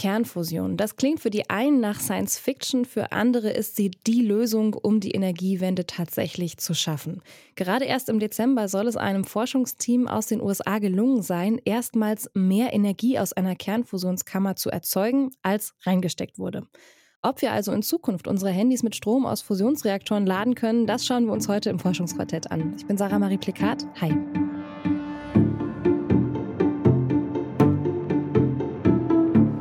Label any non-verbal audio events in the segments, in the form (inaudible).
Kernfusion. Das klingt für die einen nach Science Fiction, für andere ist sie die Lösung, um die Energiewende tatsächlich zu schaffen. Gerade erst im Dezember soll es einem Forschungsteam aus den USA gelungen sein, erstmals mehr Energie aus einer Kernfusionskammer zu erzeugen, als reingesteckt wurde. Ob wir also in Zukunft unsere Handys mit Strom aus Fusionsreaktoren laden können, das schauen wir uns heute im Forschungsquartett an. Ich bin Sarah Marie Plikat. Hi.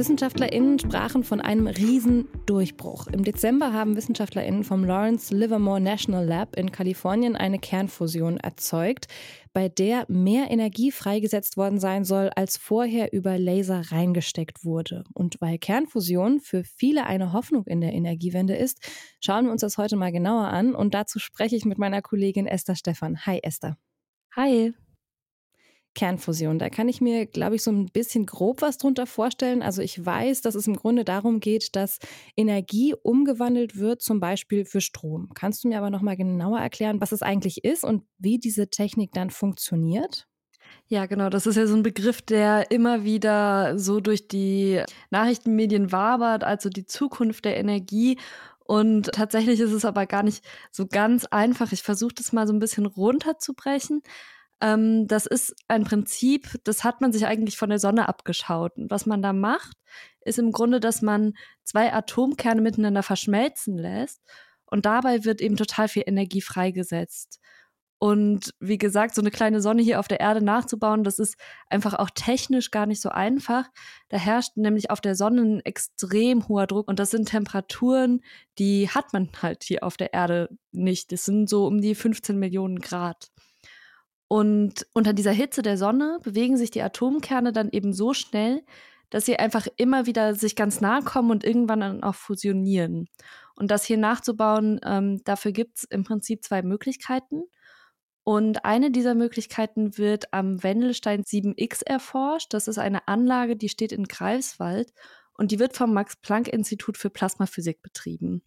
WissenschaftlerInnen sprachen von einem Riesendurchbruch. Im Dezember haben WissenschaftlerInnen vom Lawrence Livermore National Lab in Kalifornien eine Kernfusion erzeugt, bei der mehr Energie freigesetzt worden sein soll, als vorher über Laser reingesteckt wurde. Und weil Kernfusion für viele eine Hoffnung in der Energiewende ist, schauen wir uns das heute mal genauer an. Und dazu spreche ich mit meiner Kollegin Esther Stephan. Hi Esther. Hi. Kernfusion. Da kann ich mir, glaube ich, so ein bisschen grob was drunter vorstellen. Also ich weiß, dass es im Grunde darum geht, dass Energie umgewandelt wird, zum Beispiel für Strom. Kannst du mir aber noch mal genauer erklären, was es eigentlich ist und wie diese Technik dann funktioniert? Ja, genau. Das ist ja so ein Begriff, der immer wieder so durch die Nachrichtenmedien wabert, also die Zukunft der Energie. Und tatsächlich ist es aber gar nicht so ganz einfach. Ich versuche das mal so ein bisschen runterzubrechen. Ähm, das ist ein Prinzip, das hat man sich eigentlich von der Sonne abgeschaut. Und was man da macht, ist im Grunde, dass man zwei Atomkerne miteinander verschmelzen lässt und dabei wird eben total viel Energie freigesetzt. Und wie gesagt, so eine kleine Sonne hier auf der Erde nachzubauen, das ist einfach auch technisch gar nicht so einfach. Da herrscht nämlich auf der Sonne ein extrem hoher Druck und das sind Temperaturen, die hat man halt hier auf der Erde nicht. Das sind so um die 15 Millionen Grad. Und unter dieser Hitze der Sonne bewegen sich die Atomkerne dann eben so schnell, dass sie einfach immer wieder sich ganz nahe kommen und irgendwann dann auch fusionieren. Und das hier nachzubauen, ähm, dafür gibt es im Prinzip zwei Möglichkeiten. Und eine dieser Möglichkeiten wird am Wendelstein 7X erforscht. Das ist eine Anlage, die steht in Greifswald und die wird vom Max-Planck-Institut für Plasmaphysik betrieben.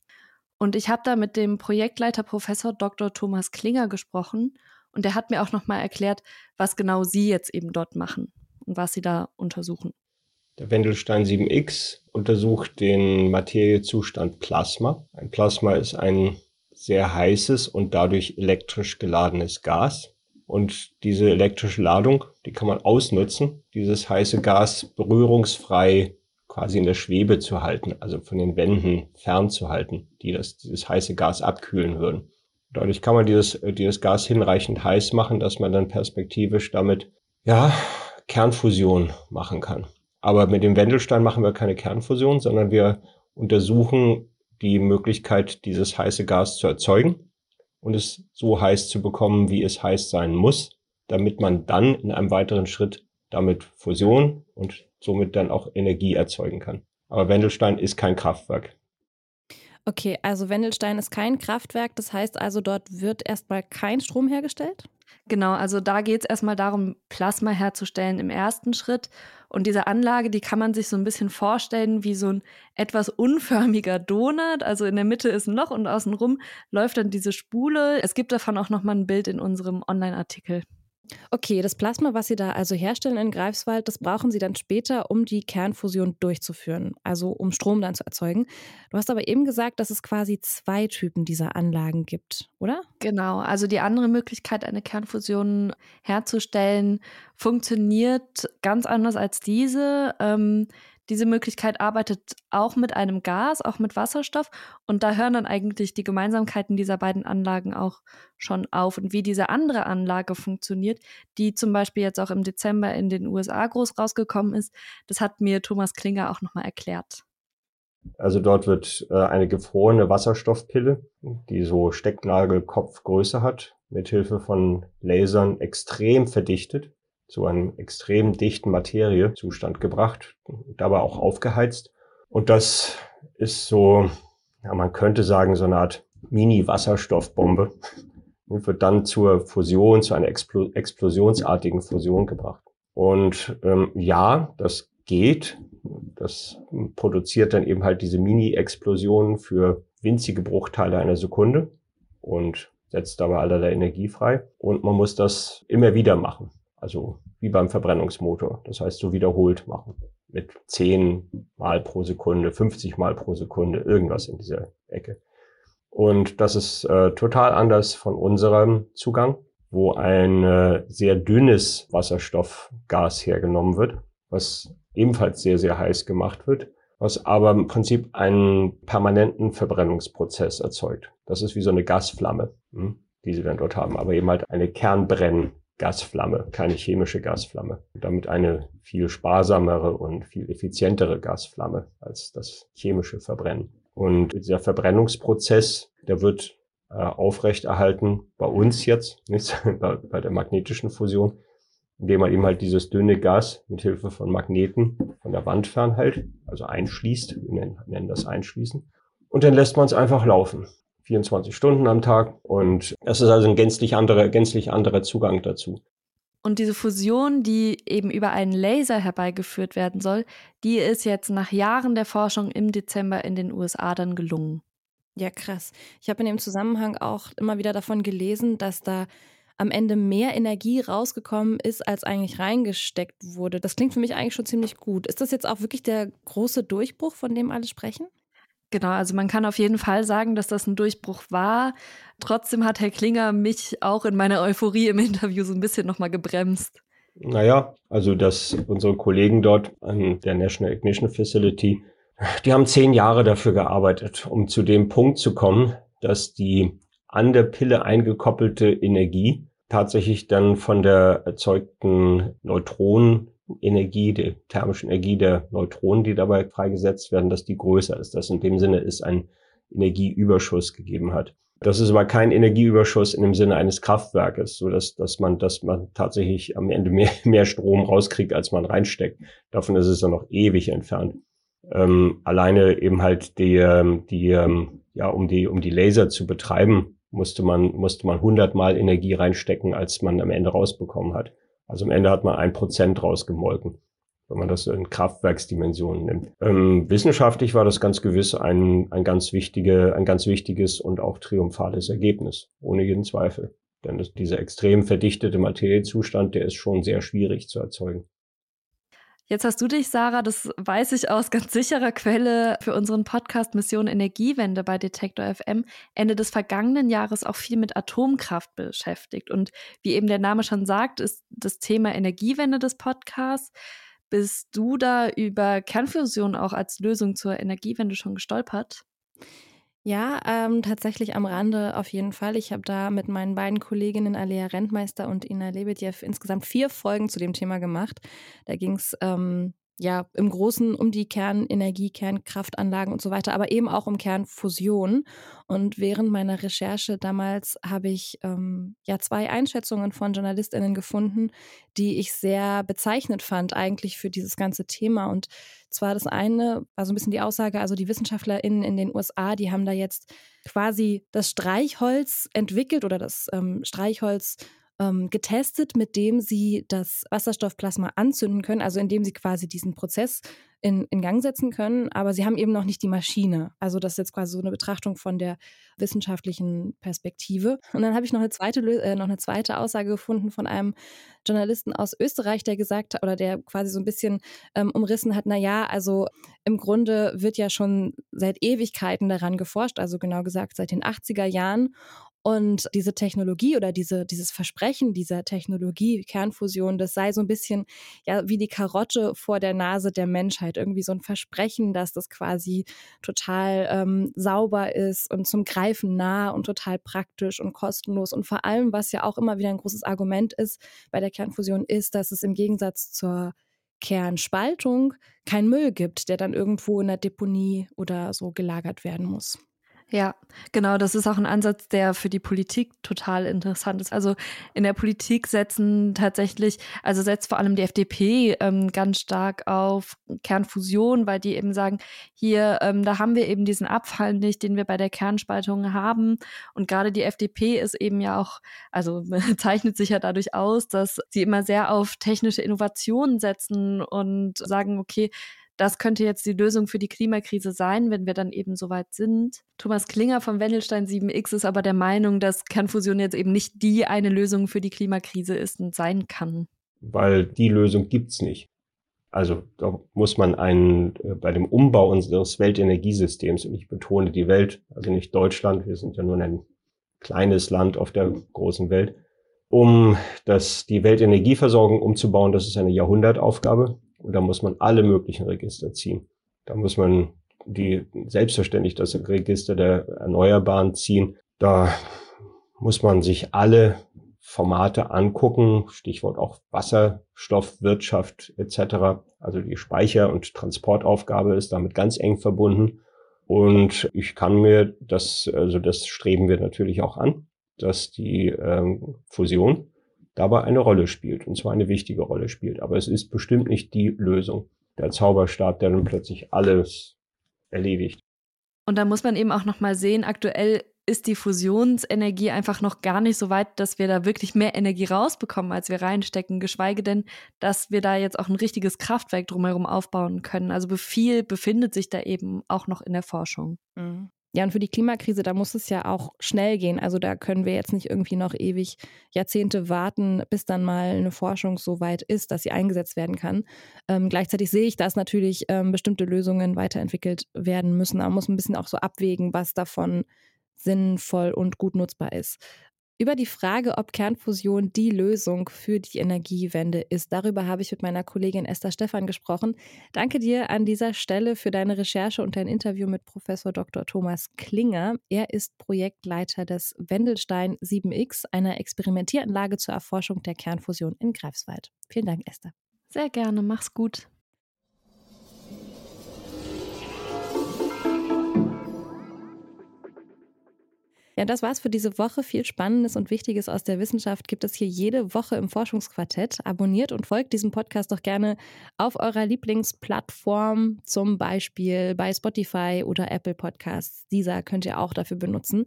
Und ich habe da mit dem Projektleiter Professor Dr. Thomas Klinger gesprochen und der hat mir auch nochmal erklärt, was genau Sie jetzt eben dort machen und was Sie da untersuchen. Der Wendelstein 7X untersucht den Materiezustand Plasma. Ein Plasma ist ein sehr heißes und dadurch elektrisch geladenes Gas. Und diese elektrische Ladung, die kann man ausnutzen, dieses heiße Gas berührungsfrei quasi in der Schwebe zu halten, also von den Wänden fernzuhalten, die das, dieses heiße Gas abkühlen würden. Dadurch kann man dieses, äh, dieses Gas hinreichend heiß machen, dass man dann perspektivisch damit, ja, Kernfusion machen kann. Aber mit dem Wendelstein machen wir keine Kernfusion, sondern wir untersuchen die Möglichkeit, dieses heiße Gas zu erzeugen und es so heiß zu bekommen, wie es heiß sein muss, damit man dann in einem weiteren Schritt damit Fusion und somit dann auch Energie erzeugen kann. Aber Wendelstein ist kein Kraftwerk. Okay, also Wendelstein ist kein Kraftwerk, das heißt also, dort wird erstmal kein Strom hergestellt? Genau, also da geht es erstmal darum, Plasma herzustellen im ersten Schritt. Und diese Anlage, die kann man sich so ein bisschen vorstellen wie so ein etwas unförmiger Donut. Also in der Mitte ist ein Loch und außenrum läuft dann diese Spule. Es gibt davon auch nochmal ein Bild in unserem Online-Artikel. Okay, das Plasma, was Sie da also herstellen in Greifswald, das brauchen Sie dann später, um die Kernfusion durchzuführen, also um Strom dann zu erzeugen. Du hast aber eben gesagt, dass es quasi zwei Typen dieser Anlagen gibt, oder? Genau, also die andere Möglichkeit, eine Kernfusion herzustellen, funktioniert ganz anders als diese. Ähm, diese Möglichkeit arbeitet auch mit einem Gas, auch mit Wasserstoff. Und da hören dann eigentlich die Gemeinsamkeiten dieser beiden Anlagen auch schon auf. Und wie diese andere Anlage funktioniert, die zum Beispiel jetzt auch im Dezember in den USA groß rausgekommen ist, das hat mir Thomas Klinger auch nochmal erklärt. Also dort wird äh, eine gefrorene Wasserstoffpille, die so Stecknagelkopfgröße hat, mithilfe von Lasern extrem verdichtet zu einem extrem dichten Materiezustand gebracht, dabei auch aufgeheizt. Und das ist so, ja, man könnte sagen, so eine Art Mini-Wasserstoffbombe und wird dann zur Fusion, zu einer Explo explosionsartigen Fusion gebracht. Und ähm, ja, das geht. Das produziert dann eben halt diese Mini-Explosionen für winzige Bruchteile einer Sekunde. Und setzt dabei allerlei Energie frei. Und man muss das immer wieder machen. Also wie beim Verbrennungsmotor. Das heißt, so wiederholt machen. Mit 10 Mal pro Sekunde, 50 Mal pro Sekunde, irgendwas in dieser Ecke. Und das ist äh, total anders von unserem Zugang, wo ein äh, sehr dünnes Wasserstoffgas hergenommen wird, was ebenfalls sehr, sehr heiß gemacht wird, was aber im Prinzip einen permanenten Verbrennungsprozess erzeugt. Das ist wie so eine Gasflamme, hm, die sie dann dort haben, aber eben halt eine Kernbrenngasflamme, keine chemische Gasflamme. Damit eine viel sparsamere und viel effizientere Gasflamme als das chemische Verbrennen. Und dieser Verbrennungsprozess, der wird äh, aufrechterhalten bei uns jetzt, (laughs) nicht bei, bei der magnetischen Fusion, indem man eben halt dieses dünne Gas mit Hilfe von Magneten von der Wand fernhält, also einschließt, wir nennen das Einschließen. Und dann lässt man es einfach laufen. 24 Stunden am Tag. Und das ist also ein gänzlich anderer, gänzlich anderer Zugang dazu. Und diese Fusion, die eben über einen Laser herbeigeführt werden soll, die ist jetzt nach Jahren der Forschung im Dezember in den USA dann gelungen. Ja, krass. Ich habe in dem Zusammenhang auch immer wieder davon gelesen, dass da am Ende mehr Energie rausgekommen ist, als eigentlich reingesteckt wurde. Das klingt für mich eigentlich schon ziemlich gut. Ist das jetzt auch wirklich der große Durchbruch, von dem alle sprechen? Genau, also man kann auf jeden Fall sagen, dass das ein Durchbruch war. Trotzdem hat Herr Klinger mich auch in meiner Euphorie im (laughs) Interview so ein bisschen nochmal gebremst. Naja, also dass unsere Kollegen dort an der National Ignition Facility, die haben zehn Jahre dafür gearbeitet, um zu dem Punkt zu kommen, dass die an der Pille eingekoppelte Energie tatsächlich dann von der erzeugten Neutronenenergie, der thermischen Energie der Neutronen, die dabei freigesetzt werden, dass die größer ist. Das in dem Sinne ist ein Energieüberschuss gegeben hat. Das ist aber kein Energieüberschuss in dem Sinne eines Kraftwerkes, so dass, dass man, dass man tatsächlich am Ende mehr, (laughs) mehr Strom rauskriegt, als man reinsteckt. Davon ist es ja noch ewig entfernt. Ähm, alleine eben halt die, ähm, die, ähm, ja, um die, um die Laser zu betreiben, musste man, musste man hundertmal Energie reinstecken, als man am Ende rausbekommen hat. Also am Ende hat man ein Prozent rausgemolken, wenn man das in Kraftwerksdimensionen nimmt. Ähm, wissenschaftlich war das ganz gewiss ein, ein, ganz wichtige, ein ganz wichtiges und auch triumphales Ergebnis, ohne jeden Zweifel. Denn das, dieser extrem verdichtete Materiezustand, der ist schon sehr schwierig zu erzeugen. Jetzt hast du dich, Sarah, das weiß ich aus ganz sicherer Quelle, für unseren Podcast Mission Energiewende bei Detektor FM Ende des vergangenen Jahres auch viel mit Atomkraft beschäftigt. Und wie eben der Name schon sagt, ist das Thema Energiewende des Podcasts. Bist du da über Kernfusion auch als Lösung zur Energiewende schon gestolpert? Ja, ähm, tatsächlich am Rande auf jeden Fall. Ich habe da mit meinen beiden Kolleginnen Alea Rentmeister und Ina Lebedjew insgesamt vier Folgen zu dem Thema gemacht. Da ging es ähm, ja im Großen um die Kernenergie, Kernkraftanlagen und so weiter, aber eben auch um Kernfusion. Und während meiner Recherche damals habe ich ähm, ja zwei Einschätzungen von JournalistInnen gefunden, die ich sehr bezeichnend fand eigentlich für dieses ganze Thema. Und zwar das eine war so ein bisschen die Aussage, also die WissenschaftlerInnen in den USA, die haben da jetzt quasi das Streichholz entwickelt oder das ähm, Streichholz ähm, getestet, mit dem sie das Wasserstoffplasma anzünden können, also indem sie quasi diesen Prozess in, in Gang setzen können, aber sie haben eben noch nicht die Maschine. Also das ist jetzt quasi so eine Betrachtung von der wissenschaftlichen Perspektive. Und dann habe ich noch eine zweite, äh, noch eine zweite Aussage gefunden von einem Journalisten aus Österreich, der gesagt hat, oder der quasi so ein bisschen ähm, umrissen hat, na ja, also im Grunde wird ja schon seit Ewigkeiten daran geforscht, also genau gesagt seit den 80er Jahren. Und diese Technologie oder diese, dieses Versprechen dieser Technologie, Kernfusion, das sei so ein bisschen ja wie die Karotte vor der Nase der Menschheit. Irgendwie so ein Versprechen, dass das quasi total ähm, sauber ist und zum Greifen nah und total praktisch und kostenlos. Und vor allem, was ja auch immer wieder ein großes Argument ist bei der Kernfusion, ist, dass es im Gegensatz zur Kernspaltung kein Müll gibt, der dann irgendwo in der Deponie oder so gelagert werden muss. Ja, genau, das ist auch ein Ansatz, der für die Politik total interessant ist. Also in der Politik setzen tatsächlich, also setzt vor allem die FDP ähm, ganz stark auf Kernfusion, weil die eben sagen, hier, ähm, da haben wir eben diesen Abfall nicht, den wir bei der Kernspaltung haben. Und gerade die FDP ist eben ja auch, also (laughs) zeichnet sich ja dadurch aus, dass sie immer sehr auf technische Innovationen setzen und sagen, okay, das könnte jetzt die Lösung für die Klimakrise sein, wenn wir dann eben soweit sind. Thomas Klinger vom Wendelstein 7X ist aber der Meinung, dass Kernfusion jetzt eben nicht die eine Lösung für die Klimakrise ist und sein kann. Weil die Lösung gibt's nicht. Also da muss man einen, äh, bei dem Umbau unseres Weltenergiesystems, und ich betone die Welt, also nicht Deutschland, wir sind ja nur ein kleines Land auf der großen Welt, um das, die Weltenergieversorgung umzubauen, das ist eine Jahrhundertaufgabe. Und da muss man alle möglichen Register ziehen. Da muss man die selbstverständlich das Register der Erneuerbaren ziehen. Da muss man sich alle Formate angucken, Stichwort auch Wasserstoffwirtschaft etc. Also die Speicher- und Transportaufgabe ist damit ganz eng verbunden. Und ich kann mir das, also das streben wir natürlich auch an, dass die ähm, Fusion dabei eine Rolle spielt, und zwar eine wichtige Rolle spielt. Aber es ist bestimmt nicht die Lösung, der Zauberstab, der dann plötzlich alles erledigt. Und da muss man eben auch nochmal sehen, aktuell ist die Fusionsenergie einfach noch gar nicht so weit, dass wir da wirklich mehr Energie rausbekommen, als wir reinstecken, geschweige denn, dass wir da jetzt auch ein richtiges Kraftwerk drumherum aufbauen können. Also viel befindet sich da eben auch noch in der Forschung. Mhm. Ja, und für die Klimakrise, da muss es ja auch schnell gehen. Also da können wir jetzt nicht irgendwie noch ewig Jahrzehnte warten, bis dann mal eine Forschung so weit ist, dass sie eingesetzt werden kann. Ähm, gleichzeitig sehe ich, dass natürlich ähm, bestimmte Lösungen weiterentwickelt werden müssen. Man muss ein bisschen auch so abwägen, was davon sinnvoll und gut nutzbar ist. Über die Frage, ob Kernfusion die Lösung für die Energiewende ist, darüber habe ich mit meiner Kollegin Esther Stephan gesprochen. Danke dir an dieser Stelle für deine Recherche und dein Interview mit Professor Dr. Thomas Klinger. Er ist Projektleiter des Wendelstein 7X, einer Experimentieranlage zur Erforschung der Kernfusion in Greifswald. Vielen Dank, Esther. Sehr gerne, mach's gut. Ja, das war's für diese Woche. Viel Spannendes und Wichtiges aus der Wissenschaft gibt es hier jede Woche im Forschungsquartett. Abonniert und folgt diesem Podcast doch gerne auf eurer Lieblingsplattform, zum Beispiel bei Spotify oder Apple Podcasts. Dieser könnt ihr auch dafür benutzen.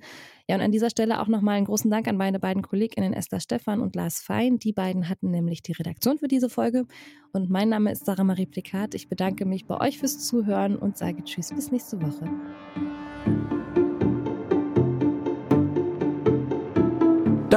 Ja, und an dieser Stelle auch nochmal einen großen Dank an meine beiden KollegInnen Esther Stephan und Lars Fein. Die beiden hatten nämlich die Redaktion für diese Folge. Und mein Name ist Sarah Marie Plikat. Ich bedanke mich bei euch fürs Zuhören und sage Tschüss bis nächste Woche.